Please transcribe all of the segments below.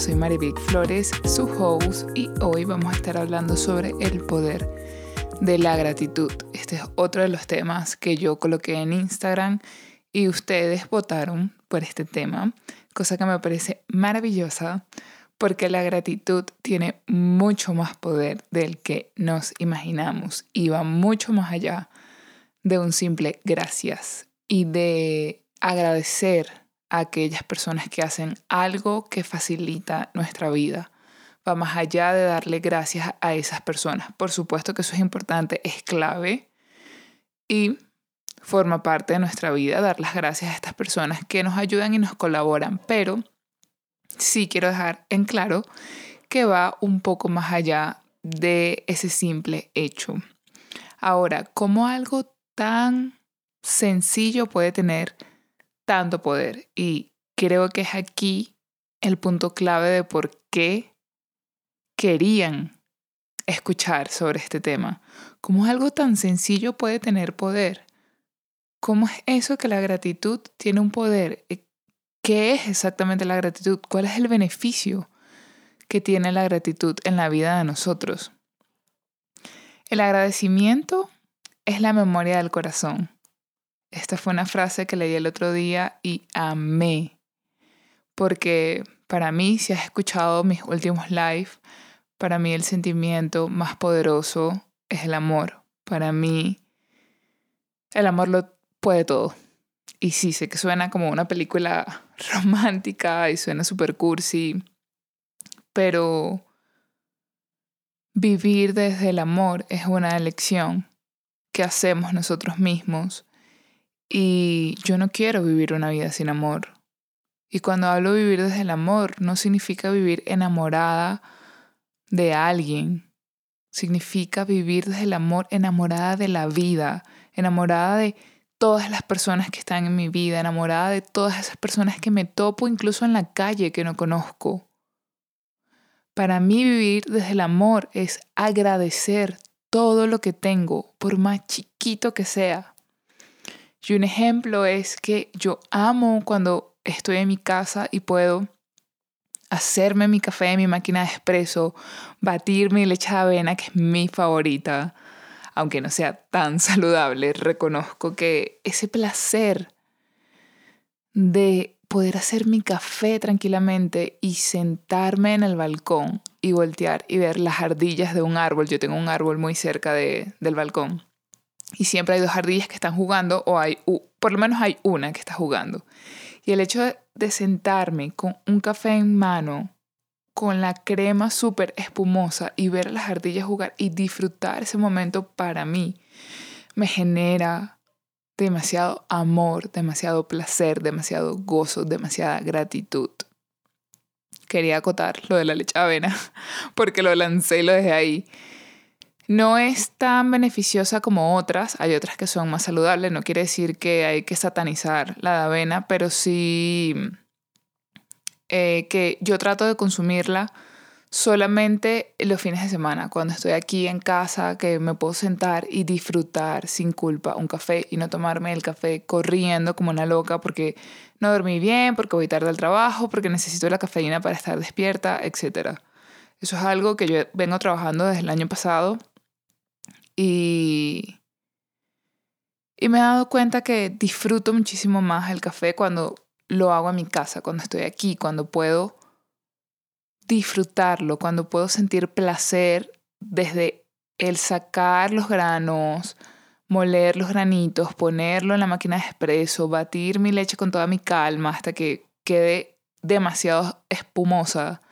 soy Marivic Flores, su host, y hoy vamos a estar hablando sobre el poder de la gratitud. Este es otro de los temas que yo coloqué en Instagram y ustedes votaron por este tema, cosa que me parece maravillosa porque la gratitud tiene mucho más poder del que nos imaginamos y va mucho más allá de un simple gracias y de agradecer aquellas personas que hacen algo que facilita nuestra vida. Va más allá de darle gracias a esas personas. Por supuesto que eso es importante, es clave y forma parte de nuestra vida dar las gracias a estas personas que nos ayudan y nos colaboran, pero sí quiero dejar en claro que va un poco más allá de ese simple hecho. Ahora, ¿cómo algo tan sencillo puede tener tanto poder? Y creo que es aquí el punto clave de por qué querían escuchar sobre este tema. ¿Cómo algo tan sencillo puede tener poder? ¿Cómo es eso que la gratitud tiene un poder? ¿Qué es exactamente la gratitud? ¿Cuál es el beneficio que tiene la gratitud en la vida de nosotros? El agradecimiento es la memoria del corazón. Esta fue una frase que leí el otro día y amé, porque para mí, si has escuchado mis últimos live, para mí el sentimiento más poderoso es el amor. Para mí, el amor lo puede todo. Y sí, sé que suena como una película romántica y suena super cursi, pero vivir desde el amor es una elección que hacemos nosotros mismos y yo no quiero vivir una vida sin amor. Y cuando hablo vivir desde el amor, no significa vivir enamorada de alguien. Significa vivir desde el amor enamorada de la vida, enamorada de todas las personas que están en mi vida, enamorada de todas esas personas que me topo incluso en la calle que no conozco. Para mí vivir desde el amor es agradecer todo lo que tengo, por más chiquito que sea. Y un ejemplo es que yo amo cuando estoy en mi casa y puedo hacerme mi café en mi máquina de espresso, batir mi leche de avena, que es mi favorita, aunque no sea tan saludable, reconozco que ese placer de poder hacer mi café tranquilamente y sentarme en el balcón y voltear y ver las ardillas de un árbol. Yo tengo un árbol muy cerca de, del balcón y siempre hay dos ardillas que están jugando o hay, por lo menos hay una que está jugando. Y el hecho de sentarme con un café en mano con la crema súper espumosa y ver a las ardillas jugar y disfrutar ese momento para mí me genera demasiado amor, demasiado placer, demasiado gozo, demasiada gratitud. Quería acotar lo de la leche de avena porque lo lancé y lo dejé ahí. No es tan beneficiosa como otras, hay otras que son más saludables, no quiere decir que hay que satanizar la de avena, pero sí eh, que yo trato de consumirla solamente los fines de semana, cuando estoy aquí en casa, que me puedo sentar y disfrutar sin culpa un café y no tomarme el café corriendo como una loca porque no dormí bien, porque voy tarde al trabajo, porque necesito la cafeína para estar despierta, etc. Eso es algo que yo vengo trabajando desde el año pasado y, y me he dado cuenta que disfruto muchísimo más el café cuando lo hago en mi casa, cuando estoy aquí, cuando puedo disfrutarlo, cuando puedo sentir placer desde el sacar los granos, moler los granitos, ponerlo en la máquina de espresso, batir mi leche con toda mi calma hasta que quede demasiado espumosa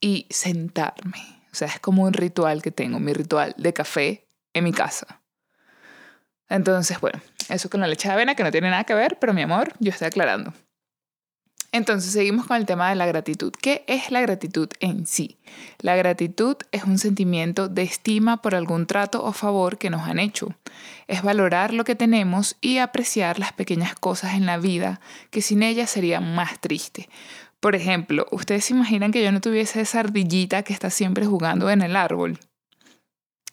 y sentarme. O sea, es como un ritual que tengo, mi ritual de café en mi casa. Entonces, bueno, eso con la leche de avena que no tiene nada que ver, pero mi amor, yo estoy aclarando. Entonces seguimos con el tema de la gratitud. ¿Qué es la gratitud en sí? La gratitud es un sentimiento de estima por algún trato o favor que nos han hecho. Es valorar lo que tenemos y apreciar las pequeñas cosas en la vida que sin ellas serían más tristes. Por ejemplo, ¿ustedes se imaginan que yo no tuviese esa ardillita que está siempre jugando en el árbol?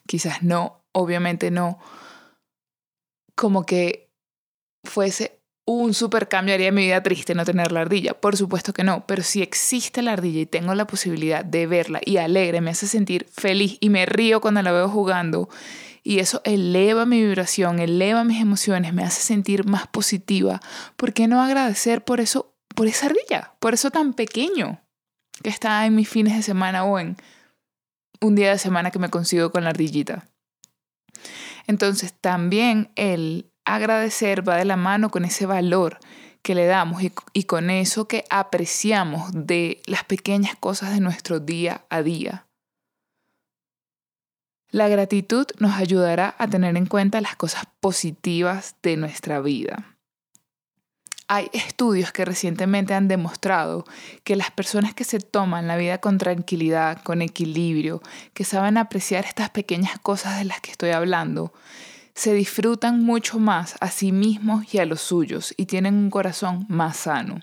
Quizás no, obviamente no. Como que fuese un super cambio haría mi vida triste no tener la ardilla. Por supuesto que no, pero si existe la ardilla y tengo la posibilidad de verla y alegre, me hace sentir feliz y me río cuando la veo jugando y eso eleva mi vibración, eleva mis emociones, me hace sentir más positiva. ¿Por qué no agradecer por eso, por esa ardilla, por eso tan pequeño que está en mis fines de semana o en un día de semana que me consigo con la ardillita? Entonces también el agradecer va de la mano con ese valor que le damos y, y, con eso que apreciamos de las pequeñas cosas de nuestro día a día. La gratitud nos ayudará a tener en cuenta las cosas positivas de nuestra vida. Hay estudios que recientemente han demostrado que las personas que se toman la vida con tranquilidad, con equilibrio, que saben apreciar estas pequeñas cosas de las que estoy hablando, se disfrutan mucho más a sí mismos y a los suyos y tienen un corazón más sano.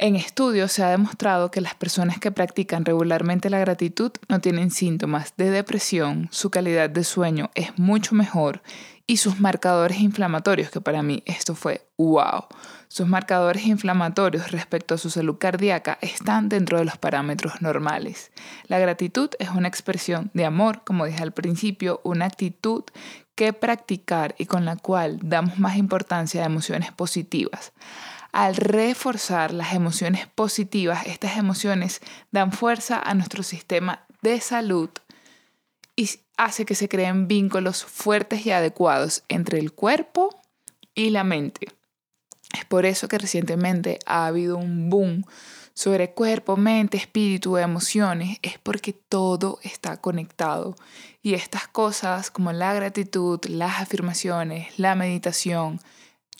En estudios se ha demostrado que las personas que practican regularmente la gratitud no tienen síntomas de depresión, su calidad de sueño es mucho mejor y sus marcadores inflamatorios, que para mí esto fue wow, sus marcadores inflamatorios respecto a su salud cardíaca están dentro de los parámetros normales. La gratitud es una expresión de amor, como dije al principio, una actitud que practicar y con la cual damos más importancia a emociones positivas. Al reforzar las emociones positivas, estas emociones dan fuerza a nuestro sistema de salud y hace que se creen vínculos fuertes y adecuados entre el cuerpo y la mente. Es por eso que recientemente ha habido un boom sobre cuerpo, mente, espíritu, emociones. Es porque todo está conectado. Y estas cosas como la gratitud, las afirmaciones, la meditación,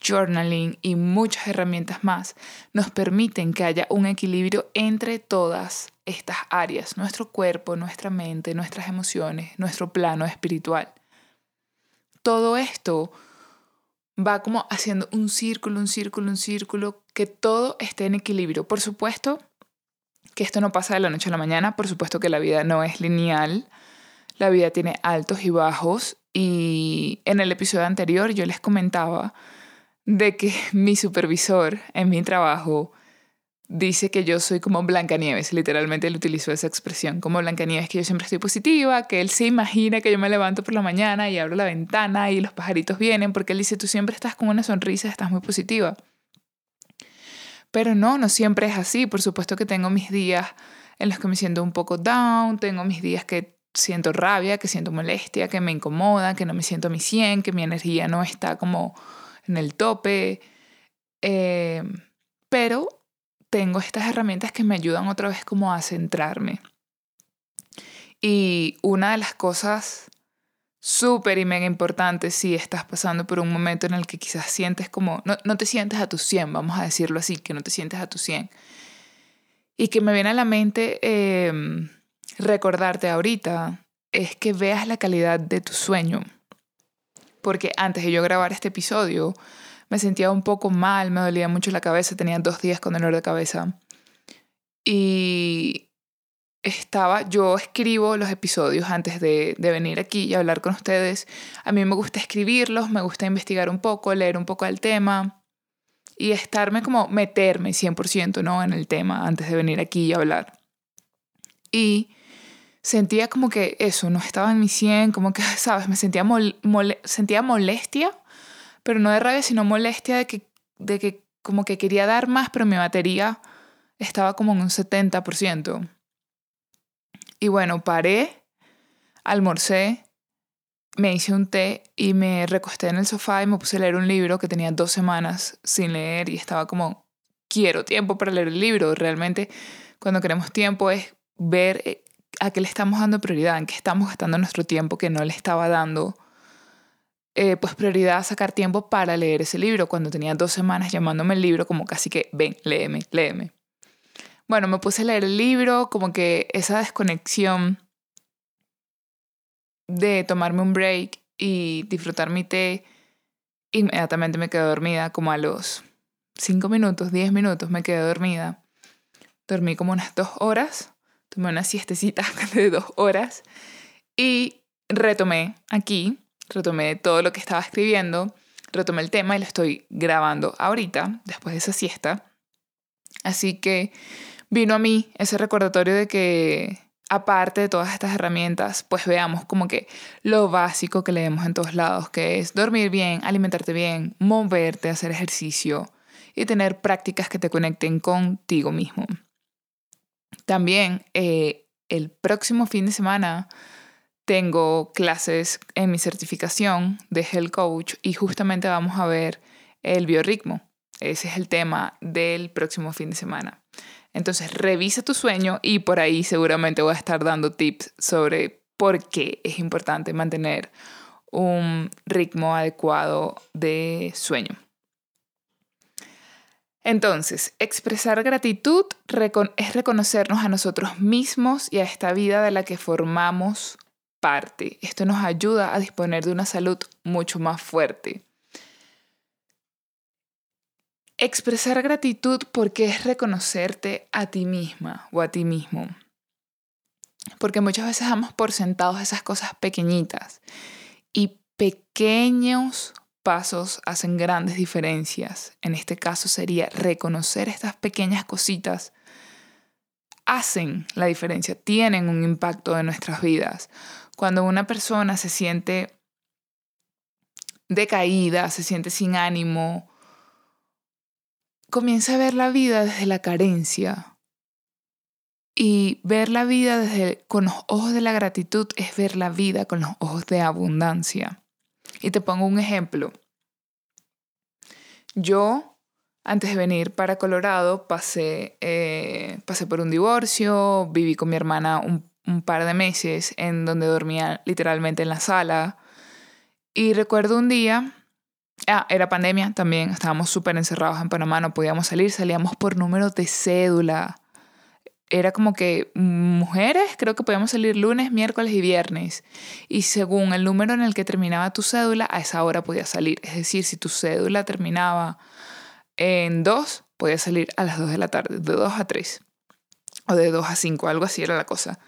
journaling y muchas herramientas más nos permiten que haya un equilibrio entre todas estas áreas, nuestro cuerpo, nuestra mente, nuestras emociones, nuestro plano espiritual. Todo esto va como haciendo un círculo, un círculo, un círculo, que todo esté en equilibrio. Por supuesto que esto no pasa de la noche a la mañana, por supuesto que la vida no es lineal, la vida tiene altos y bajos y en el episodio anterior yo les comentaba de que mi supervisor en mi trabajo dice que yo soy como Blancanieves, literalmente él utilizó esa expresión, como Blancanieves, que yo siempre estoy positiva, que él se imagina que yo me levanto por la mañana y abro la ventana y los pajaritos vienen, porque él dice, tú siempre estás con una sonrisa, estás muy positiva. Pero no, no siempre es así, por supuesto que tengo mis días en los que me siento un poco down, tengo mis días que siento rabia, que siento molestia, que me incomoda, que no me siento a mi 100, que mi energía no está como en el tope, eh, pero tengo estas herramientas que me ayudan otra vez como a centrarme. Y una de las cosas súper y mega importantes si estás pasando por un momento en el que quizás sientes como, no, no, te sientes a tu 100, vamos a decirlo así, que no te sientes a tu 100. Y que me viene a la mente em, recordarte ahorita es que veas la calidad de tu sueño porque antes de yo grabar este episodio me sentía un poco mal, me dolía mucho la cabeza, tenía dos días con dolor de cabeza. Y estaba, yo escribo los episodios antes de, de, venir aquí y hablar con ustedes. A mí me gusta escribirlos, me gusta investigar un poco, leer un poco del tema y estarme como meterme 100% ¿no? en el tema antes de venir aquí y hablar. Y sentía como que eso, no estaba en mi 100, como que, ¿sabes? Me sentía, sentía molestia, pero no de rabia, sino molestia de que, de que como que quería dar más, pero mi batería estaba como en un 70%. Y bueno, paré, almorcé, me hice un té y me recosté en el sofá y me puse a leer un libro que tenía dos semanas sin leer y estaba como, quiero tiempo para leer el libro. Realmente cuando queremos tiempo es ver eh, a qué le estamos dando prioridad, en qué estamos gastando nuestro tiempo que no le estaba dando eh, pues prioridad a sacar tiempo para leer ese libro, cuando tenía dos semanas llamándome el libro como casi que, ven, léeme, léeme. Bueno, me puse a leer el libro, como que esa desconexión de tomarme un break y disfrutar mi té, inmediatamente me quedé dormida, como a los cinco minutos, diez minutos me quedé dormida. Dormí como unas dos horas tomé una siestecita de dos horas y retomé aquí, retomé todo lo que estaba escribiendo. retomé el tema y lo estoy grabando ahorita, después de esa siesta. Así que vino a mí ese recordatorio de que aparte de todas estas herramientas, pues veamos como que lo básico que leemos en todos lados, que es dormir bien, alimentarte bien, moverte, hacer ejercicio y tener prácticas que te conecten contigo mismo. También eh, el próximo fin de semana tengo clases en mi certificación de Health Coach y justamente vamos a ver el biorritmo. Ese es el tema del próximo fin de semana. Entonces, revisa tu sueño y por ahí seguramente voy a estar dando tips sobre por qué es importante mantener un ritmo adecuado de sueño. Entonces, expresar gratitud es reconocernos a nosotros mismos y a esta vida de la que formamos parte. Esto nos ayuda a disponer de una salud mucho más fuerte. Expresar gratitud porque es reconocerte a ti misma o a ti mismo. Porque muchas veces damos por sentados esas cosas pequeñitas y pequeños pasos hacen grandes diferencias. En este caso sería reconocer estas pequeñas cositas hacen la diferencia, tienen un impacto en nuestras vidas. Cuando una persona se siente decaída, se siente sin ánimo, comienza a ver la vida desde la carencia. Y ver la vida desde, con los ojos de la gratitud es ver la vida con los ojos de abundancia. Y te pongo un ejemplo. Yo, antes de venir para Colorado, pasé, eh, pasé por un divorcio, viví con mi hermana un, par de meses en donde dormía literalmente en la sala. Y recuerdo un día Ah, era pandemia también, estábamos súper encerrados en Panamá, no podíamos salir, salíamos por números de cédula. Era como que mujeres, creo que podíamos salir lunes, miércoles y viernes. Y según el número en el que terminaba tu cédula, a esa hora podías salir. Es decir, si tu cédula terminaba en 2, podías salir a las 2 de la tarde, de 2 a 3. O de 2 a 5, algo así era la cosa.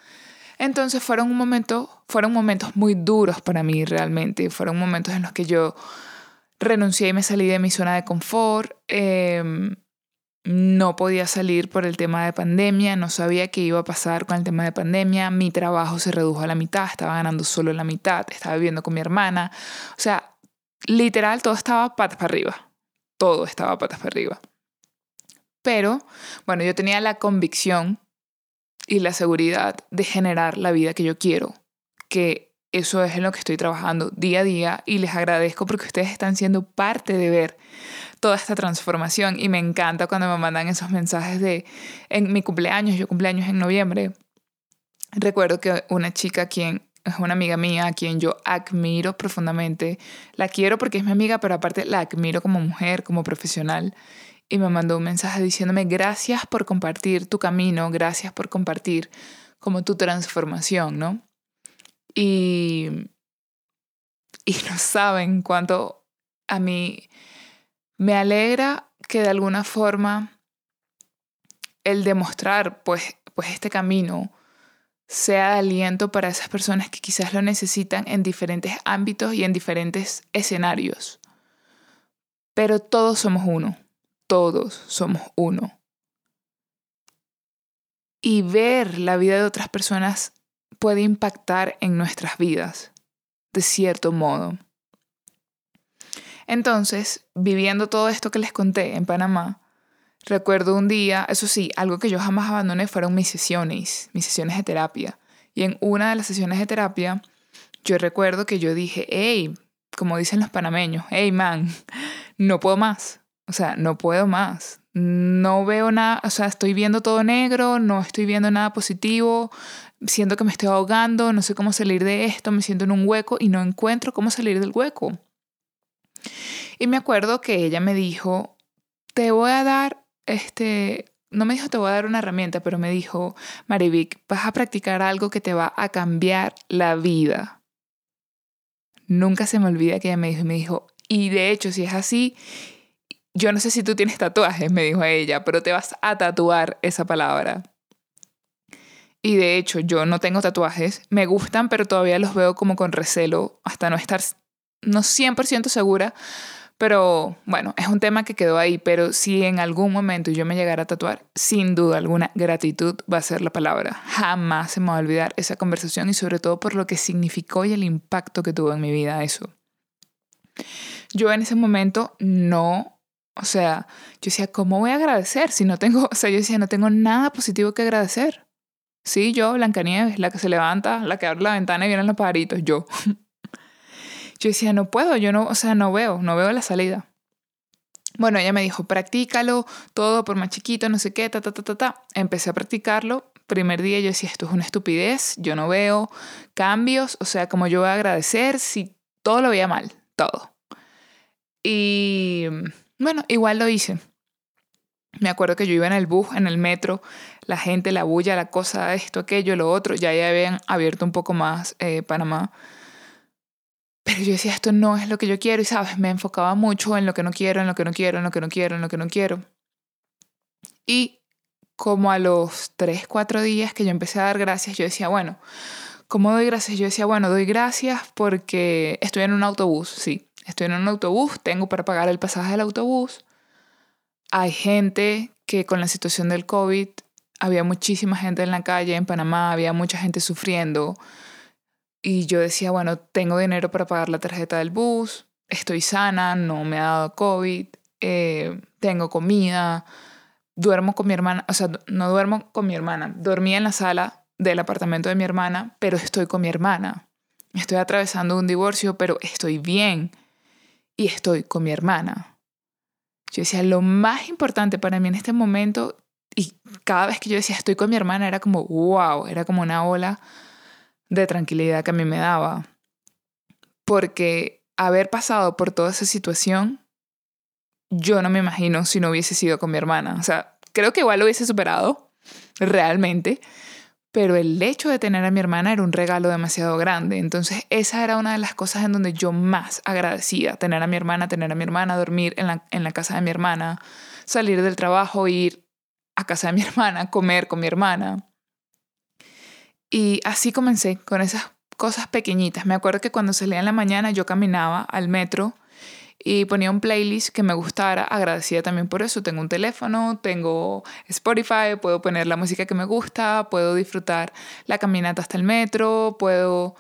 Entonces fueron, un fueron momentos muy duros para mí realmente. Fueron momentos en los que yo renuncié y me salí de mi zona de confort. Em, no podía salir por el tema de pandemia, no sabía qué iba a pasar con el tema de pandemia, mi trabajo se redujo a la mitad, estaba ganando solo la mitad, estaba viviendo con mi hermana, o sea, literal todo estaba patas para arriba, todo estaba patas para arriba. Pero, bueno, yo tenía la convicción y la seguridad de generar la vida que yo quiero, que eso es en lo que estoy trabajando día a día y les agradezco porque ustedes están siendo parte de ver toda esta transformación y me encanta cuando me mandan esos mensajes de en mi cumpleaños, yo cumpleaños en noviembre. Recuerdo que una chica quien es una amiga mía a quien yo admiro profundamente, la quiero porque es mi amiga, pero aparte la admiro como mujer, como profesional y me mandó un mensaje diciéndome gracias por compartir tu camino, gracias por compartir como tu transformación, ¿no? Y, y no saben cuánto a mí me alegra que de alguna forma el demostrar pues, pues este camino sea de aliento para esas personas que quizás lo necesitan en diferentes ámbitos y en diferentes escenarios. Pero todos somos uno, todos somos uno. Y ver la vida de otras personas puede impactar en nuestras vidas, de cierto modo. Entonces, viviendo todo esto que les conté en Panamá, recuerdo un día, eso sí, algo que yo jamás abandoné fueron mis sesiones, mis sesiones de terapia. Y en una de las sesiones de terapia, yo recuerdo que yo dije, hey, como dicen los panameños, hey man, no puedo más. O sea, no puedo más no veo nada, o sea, estoy viendo todo negro, no estoy viendo nada positivo, siento que me estoy ahogando, no sé cómo salir de esto, me siento en un hueco y no encuentro cómo salir del hueco. Y me acuerdo que ella me dijo, te voy a dar, este, no me dijo te voy a dar una herramienta, pero me dijo, Marivic, vas a practicar algo que te va a cambiar la vida. Nunca se me olvida que ella me dijo, me dijo, y de hecho, si es así, yo no sé si tú tienes tatuajes, me dijo ella, pero te vas a tatuar esa palabra. Y de hecho, yo no tengo tatuajes, me gustan, pero todavía los veo como con recelo, hasta no estar no 100% segura, Pero bueno, es un tema que quedó ahí, pero si en algún momento yo me llegara a tatuar, sin duda alguna, gratitud va a ser la palabra. Jamás se me va a olvidar esa conversación y sobre todo por lo que significó y el impacto que tuvo en mi vida eso. Yo en ese momento no, o sea, yo decía, ¿cómo voy a agradecer si no tengo, o sea, yo decía, no tengo nada positivo que agradecer. Sí, yo, Blancanieves, la que se levanta, la que abre la ventana y vienen los pajaritos, yo. Yo decía, no puedo, yo no, o sea, no veo, no veo la salida. Bueno, ella me dijo, practícalo, todo por más chiquito, no sé qué, ta, ta, ta, ta, ta. Empecé a practicarlo. Primer día yo decía, esto es una estupidez, yo no veo cambios, o sea, como yo voy a agradecer si todo lo veía mal, todo. Y bueno, igual lo hice. Me acuerdo que yo iba en el bus, en el metro, la gente, la bulla, la cosa, esto, aquello, lo otro, ya ya habían abierto un poco más eh, Panamá. Pero yo decía, esto no es lo que yo quiero y, ¿sabes? Me enfocaba mucho en lo que no quiero, en lo que no quiero, en lo que no quiero, en lo que no quiero. Y como a los tres, cuatro días que yo empecé a dar gracias, yo decía, bueno, ¿cómo doy gracias? Yo decía, bueno, doy gracias porque estoy en un autobús, sí, estoy en un autobús, tengo para pagar el pasaje del autobús. Hay gente que con la situación del COVID, había muchísima gente en la calle en Panamá, había mucha gente sufriendo y yo decía, bueno, tengo dinero para pagar la tarjeta del bus, estoy sana, no me ha dado COVID, eh, tengo comida, duermo con mi hermana, o sea, no duermo con mi hermana, dormí en la sala del apartamento de mi hermana, pero estoy con mi hermana. Estoy atravesando un divorcio, pero estoy bien y estoy con mi hermana. Yo decía, lo más importante para mí en este momento, y cada vez que yo decía estoy con mi hermana, era como, wow, era como una ola de tranquilidad que a mí me daba. Porque haber pasado por toda esa situación, yo no me imagino si no hubiese sido con mi hermana. O sea, creo que igual lo hubiese superado, realmente. Pero el hecho de tener a mi hermana era un regalo demasiado grande. Entonces esa era una de las cosas en donde yo más agradecía. Tener a mi hermana, tener a mi hermana, dormir en la, en la casa de mi hermana, salir del trabajo, ir a casa de mi hermana, comer con mi hermana. Y así comencé con esas cosas pequeñitas. Me acuerdo que cuando salía en la mañana yo caminaba al metro y ponía un playlist que me gustara, agradecida también por eso. Tengo un teléfono, tengo Spotify, puedo poner la música que me gusta, puedo disfrutar la caminata hasta el metro, puedo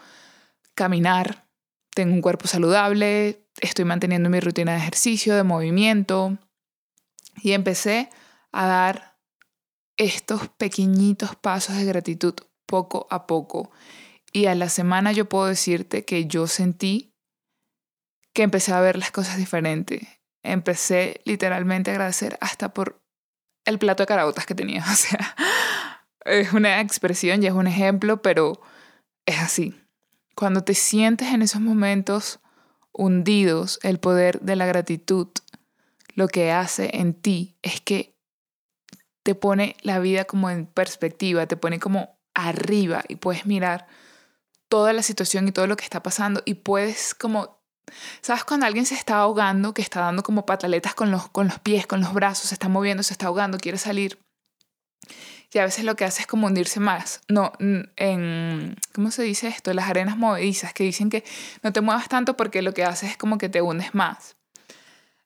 caminar, tengo un cuerpo saludable, estoy manteniendo mi rutina de ejercicio, de movimiento. Y empecé a dar estos pequeñitos pasos de gratitud poco a poco. Y a la semana yo puedo decirte que yo sentí que empecé a ver las cosas diferentes. Empecé literalmente a agradecer hasta por el plato de caraotas que tenía. O sea, es una expresión y es un ejemplo, pero es así. Cuando te sientes en esos momentos hundidos, el poder de la gratitud lo que hace en ti es que te pone la vida como en perspectiva, te pone como arriba y puedes mirar toda la situación y todo lo que está pasando y puedes como, ¿sabes? Cuando alguien se está ahogando, que está dando como pataletas con los, con los pies, con los brazos, se está moviendo, se está ahogando, quiere salir. Y a veces lo que hace es como hundirse más. No, en, ¿cómo se dice esto? Las arenas movedizas, que dicen que no te muevas tanto porque lo que haces es como que te hundes más.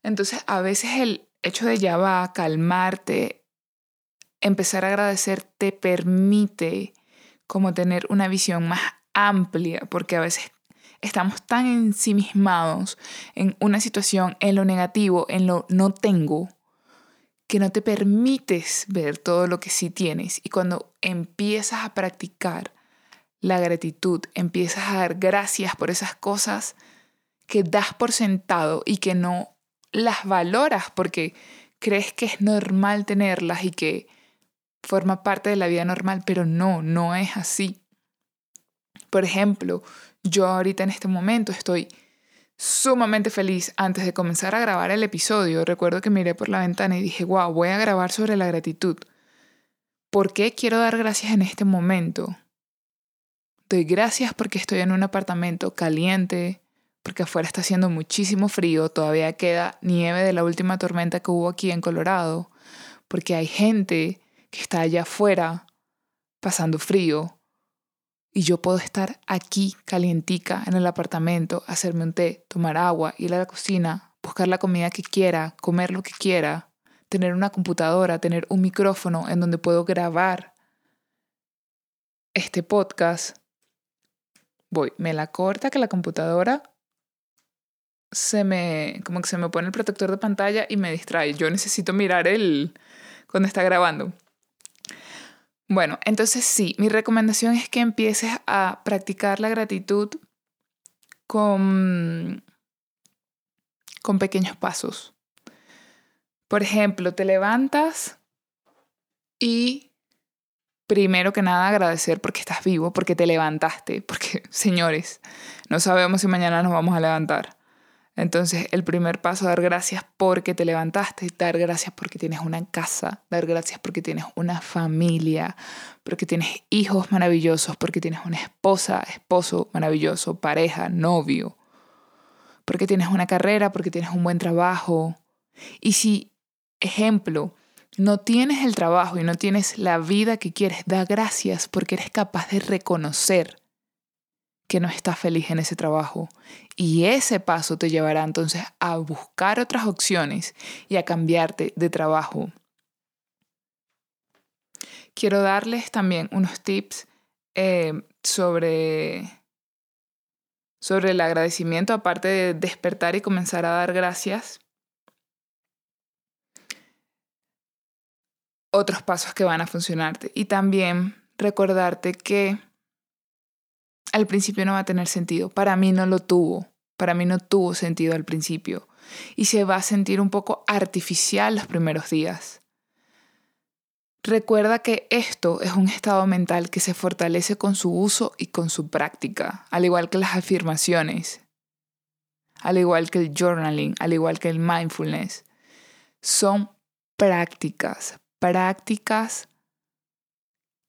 Entonces, a veces el hecho de ya va calmarte, empezar a agradecer te permite como tener una visión más amplia, porque a veces estamos tan ensimismados en una situación, en lo negativo, en lo no tengo, que no te permites ver todo lo que sí tienes. Y cuando empiezas a practicar la gratitud, empiezas a dar gracias por esas cosas que das por sentado y que no las valoras porque crees que es normal tenerlas y que forma parte de la vida normal, pero no, no es así. Por ejemplo, yo ahorita en este momento estoy sumamente feliz. Antes de comenzar a grabar el episodio, recuerdo que miré por la ventana y dije, wow, voy a grabar sobre la gratitud. ¿Por qué quiero dar gracias en este momento? Doy gracias porque estoy en un apartamento caliente, porque afuera está haciendo muchísimo frío, todavía queda nieve de la última tormenta que hubo aquí en Colorado, porque hay gente que está allá afuera pasando frío y yo puedo estar aquí calientica en el apartamento, hacerme un té, tomar agua, ir a la cocina, buscar la comida que quiera, comer lo que quiera, tener una computadora, tener un micrófono en donde puedo grabar este podcast. Voy, me la corta que la computadora se me, como que se me pone el protector de pantalla y me distrae. Yo necesito mirar el, cuando está grabando. Bueno, entonces sí, mi recomendación es que empieces a practicar la gratitud con, con pequeños pasos. Por ejemplo, te levantas y primero que nada agradecer porque estás vivo, porque te levantaste, porque señores, no sabemos si mañana nos vamos a levantar. Entonces, el primer paso, dar gracias porque te levantaste, dar gracias porque tienes una casa, dar gracias porque tienes una familia, porque tienes hijos maravillosos, porque tienes una esposa, esposo maravilloso, pareja, novio, porque tienes una carrera, porque tienes un buen trabajo. Y si, ejemplo, no tienes el trabajo y no tienes la vida que quieres, da gracias porque eres capaz de reconocer que no estás feliz en ese trabajo. Y ese paso te llevará entonces a buscar otras opciones y a cambiarte de trabajo. Quiero darles también unos tips eh, sobre, sobre el agradecimiento, aparte de despertar y comenzar a dar gracias. Otros pasos que van a funcionarte. Y también recordarte que al principio no va a tener sentido. Para mí no lo tuvo. Para mí no tuvo sentido al principio. Y se va a sentir un poco artificial los primeros días. Recuerda que esto es un estado mental que se fortalece con su uso y con su práctica, al igual que las afirmaciones, al igual que el journaling, al igual que el mindfulness. Son prácticas, prácticas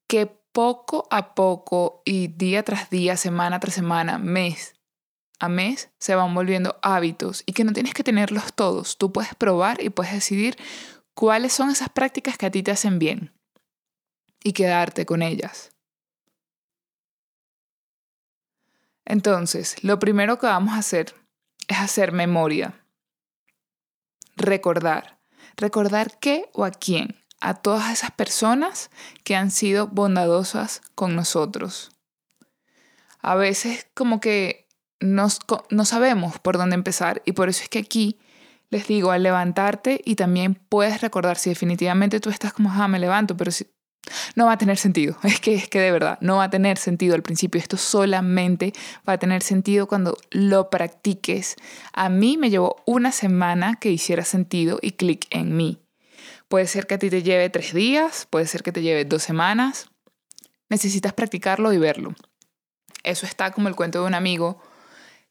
que poco a poco y día tras día, semana tras semana, mes a mes, se van volviendo hábitos y que no tienes que tenerlos todos. Tú puedes probar y puedes decidir cuáles son esas prácticas que a ti te hacen bien y quedarte con ellas. Entonces, lo primero que vamos a hacer es hacer memoria. Recordar. Recordar qué o a quién a todas esas personas que han sido bondadosas con nosotros. A veces como que no sabemos por dónde empezar y por eso es que aquí les digo al levantarte y también puedes recordar si definitivamente tú estás como, ah, me levanto, pero si, no va a tener sentido. Es que, es que de verdad, no va a tener sentido al principio. Esto solamente va a tener sentido cuando lo practiques. A mí me llevó una semana que hiciera sentido y clic en mí. Puede ser que a ti te lleve tres días, puede ser que te lleve dos semanas. Necesitas practicarlo y verlo. Eso está como el cuento de un amigo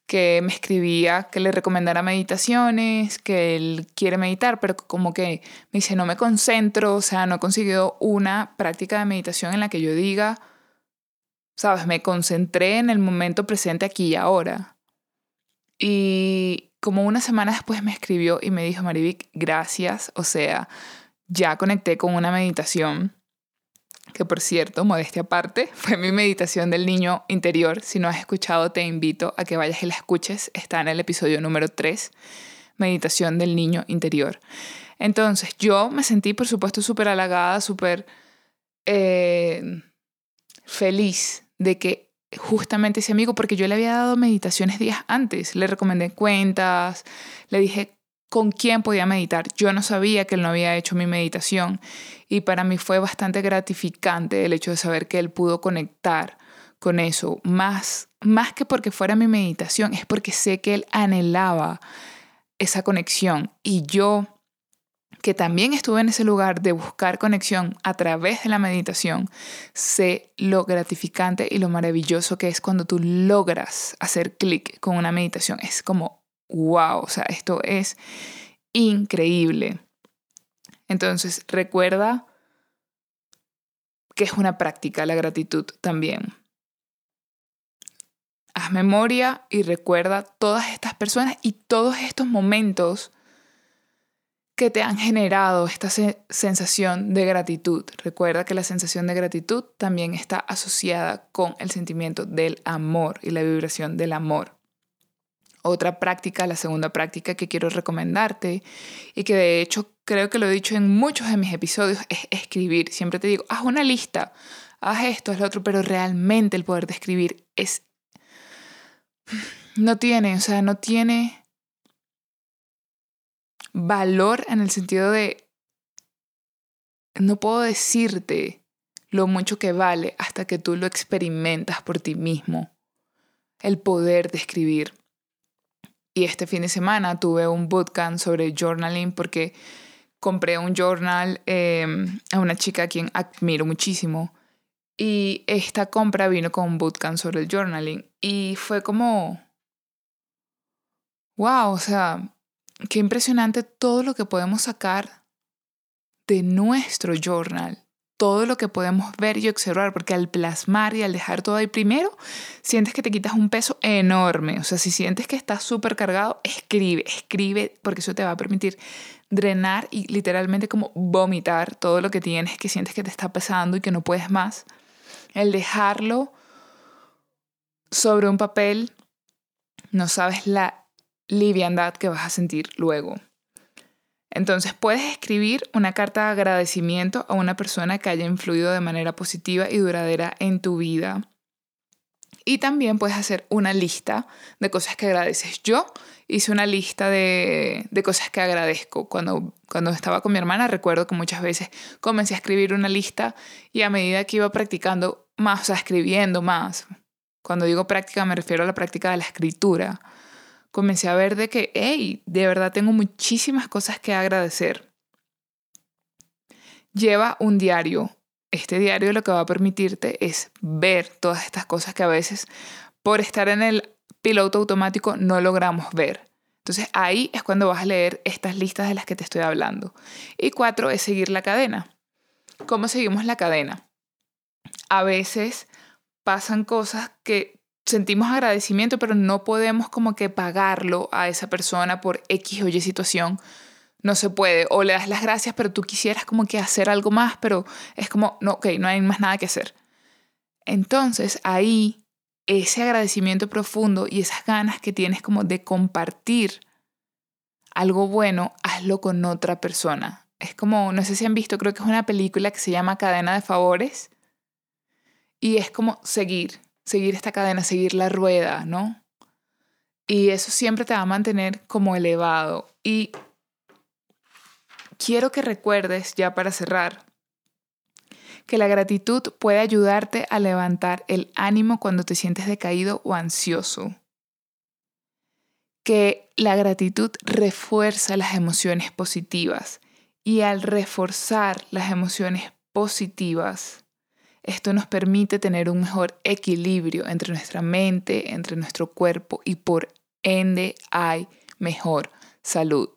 que me escribía que le recomendara meditaciones, que él quiere meditar, pero como que me dice, no me concentro, o sea, no he conseguido una práctica de meditación en la que yo diga, sabes, me concentré en el momento presente aquí y ahora. Y como una semana después me escribió y me dijo, Marivic, gracias, o sea, ya conecté con una meditación, que por cierto, modestia aparte, fue mi meditación del niño interior. Si no has escuchado, te invito a que vayas y la escuches. Está en el episodio número 3, meditación del niño interior. Entonces, yo me sentí, por supuesto, súper halagada, súper eh, feliz de que justamente ese amigo, porque yo le había dado meditaciones días antes, le recomendé cuentas, le dije con quién podía meditar. Yo no sabía que él no había hecho mi meditación y para mí fue bastante gratificante el hecho de saber que él pudo conectar con eso, más, más que porque fuera mi meditación, es porque sé que él anhelaba esa conexión y yo que también estuve en ese lugar de buscar conexión a través de la meditación, sé lo gratificante y lo maravilloso que es cuando tú logras hacer clic con una meditación. Es como wow, o sea, esto es increíble. Entonces, recuerda que es una práctica la gratitud también. Haz memoria y recuerda todas estas personas y todos estos momentos que te han generado esta sensación de gratitud. Recuerda que la sensación de gratitud también está asociada con el sentimiento del amor y la vibración del amor. Otra práctica, la segunda práctica que quiero recomendarte y que de hecho creo que lo he dicho en muchos de mis episodios es escribir. Siempre te digo, haz una lista, haz esto, haz lo otro, pero realmente el poder de escribir es... No tiene, o sea, no tiene valor en el sentido de... No puedo decirte lo mucho que vale hasta que tú lo experimentas por ti mismo. El poder de escribir. Y este fin de semana tuve un bootcamp sobre journaling porque compré un journal em, a una chica a quien admiro muchísimo. Y esta compra vino con un bootcamp sobre el journaling. Y fue como, wow, o sea, qué impresionante todo lo que podemos sacar de nuestro journal todo lo que podemos ver y observar, porque al plasmar y al dejar todo ahí primero, sientes que te quitas un peso enorme. O sea, si sientes que estás súper cargado, escribe, escribe, porque eso te va a permitir drenar y literalmente como vomitar todo lo que tienes, que sientes que te está pesando y que no puedes más. El dejarlo sobre un papel, no sabes la liviandad que vas a sentir luego. Entonces puedes escribir una carta de agradecimiento a una persona que haya influido de manera positiva y duradera en tu vida. Y también puedes hacer una lista de cosas que agradeces. Yo hice una lista de, cosas que agradezco. Cuando, cuando estaba con mi hermana recuerdo que muchas veces comencé a escribir una lista y a medida que iba practicando más, o sea, escribiendo más. Cuando digo práctica me refiero a la práctica de la escritura comencé a ver de que, hey, de verdad tengo muchísimas cosas que agradecer. Lleva un diario. Este diario lo que va a permitirte es ver todas estas cosas que a veces por estar en el piloto automático no logramos ver. Entonces ahí es cuando vas a leer estas listas de las que te estoy hablando. Y cuatro es seguir la cadena. ¿Cómo seguimos la cadena? A veces pasan cosas que sentimos agradecimiento, pero no podemos como que pagarlo a esa persona por X o Y situación. No se puede. O le das las gracias, pero tú quisieras como que hacer algo más, pero es como, no, ok, no hay más nada que hacer. Entonces ahí ese agradecimiento profundo y esas ganas que tienes como de compartir algo bueno, hazlo con otra persona. Es como, no sé si han visto, creo que es una película que se llama Cadena de Favores. Y es como seguir, seguir esta cadena, seguir la rueda, ¿no? Y eso siempre te va a mantener como elevado. Y quiero que recuerdes, ya para cerrar, que la gratitud puede ayudarte a levantar el ánimo cuando te sientes decaído o ansioso. Que la gratitud refuerza las emociones positivas y al reforzar las emociones positivas, esto nos permite tener un mejor equilibrio entre nuestra mente, entre nuestro cuerpo y por ende hay mejor salud.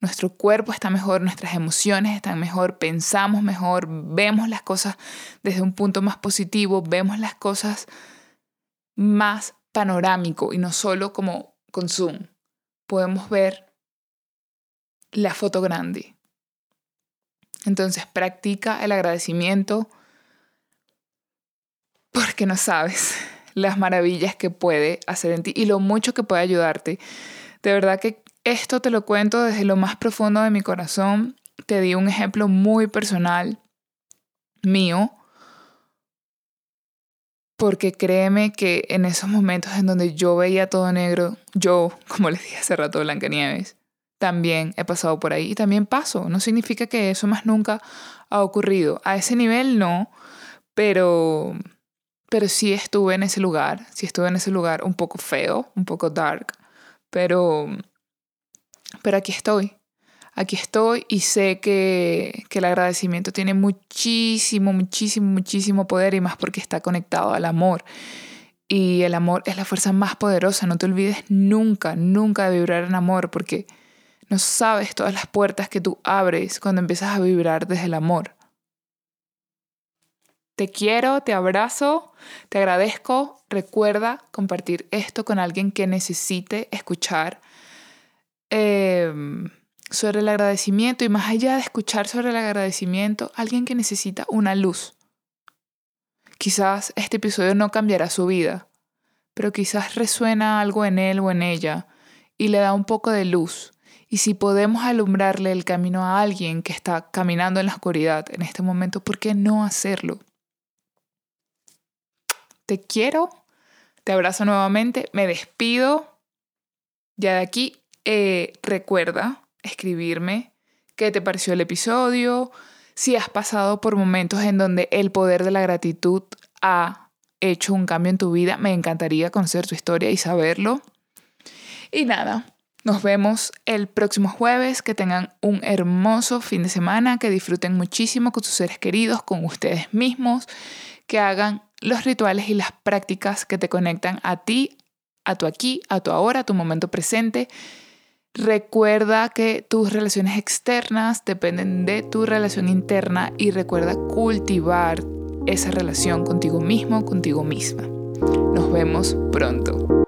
Nuestro cuerpo está mejor, nuestras emociones están mejor, pensamos mejor, vemos las cosas desde un punto más positivo, vemos las cosas más panorámico y no solo como con zoom. Podemos ver la foto grande. Entonces practica el agradecimiento porque no sabes las maravillas que puede hacer en ti y lo mucho que puede ayudarte. De verdad que esto te lo cuento desde lo más profundo de mi corazón. Te di un ejemplo muy personal mío. Porque créeme que en esos momentos en donde yo veía todo negro, yo, como les dije hace rato, Blancanieves, también he pasado por ahí y también paso. No significa que eso más nunca ha ocurrido. A ese nivel no, pero, pero sí estuve en ese lugar, sí estuve en ese lugar un poco feo, un poco dark, pero, pero aquí estoy. Aquí estoy y sé que, que el agradecimiento tiene muchísimo, muchísimo, muchísimo poder y más porque está conectado al amor. Y el amor es la fuerza más poderosa. No te olvides nunca, nunca de vibrar en amor porque no sabes todas las puertas que tú abres cuando empiezas a vibrar desde el amor. Te quiero, te abrazo, te agradezco. Recuerda compartir esto con alguien que necesite escuchar em, sobre el agradecimiento y más allá de escuchar sobre el agradecimiento, alguien que necesita una luz. Quizás este episodio no cambiará su vida, pero quizás resuena algo en él o en ella y le da un poco de luz. Y si podemos alumbrarle el camino a alguien que está caminando en la oscuridad en este momento, ¿por qué no hacerlo? Te quiero, te abrazo nuevamente, me despido. Ya de aquí, eh, recuerda escribirme qué te pareció el episodio, si has pasado por momentos en donde el poder de la gratitud ha hecho un cambio en tu vida, me encantaría conocer tu historia y saberlo. Y nada, nos vemos el próximo jueves, que tengan un hermoso fin de semana, que disfruten muchísimo con sus seres queridos, con ustedes mismos, que hagan los rituales y las prácticas que te conectan a ti, a tu aquí, a tu ahora, a tu momento presente. Recuerda que tus relaciones externas dependen de tu relación interna y recuerda cultivar esa relación contigo mismo, contigo misma. Nos vemos pronto.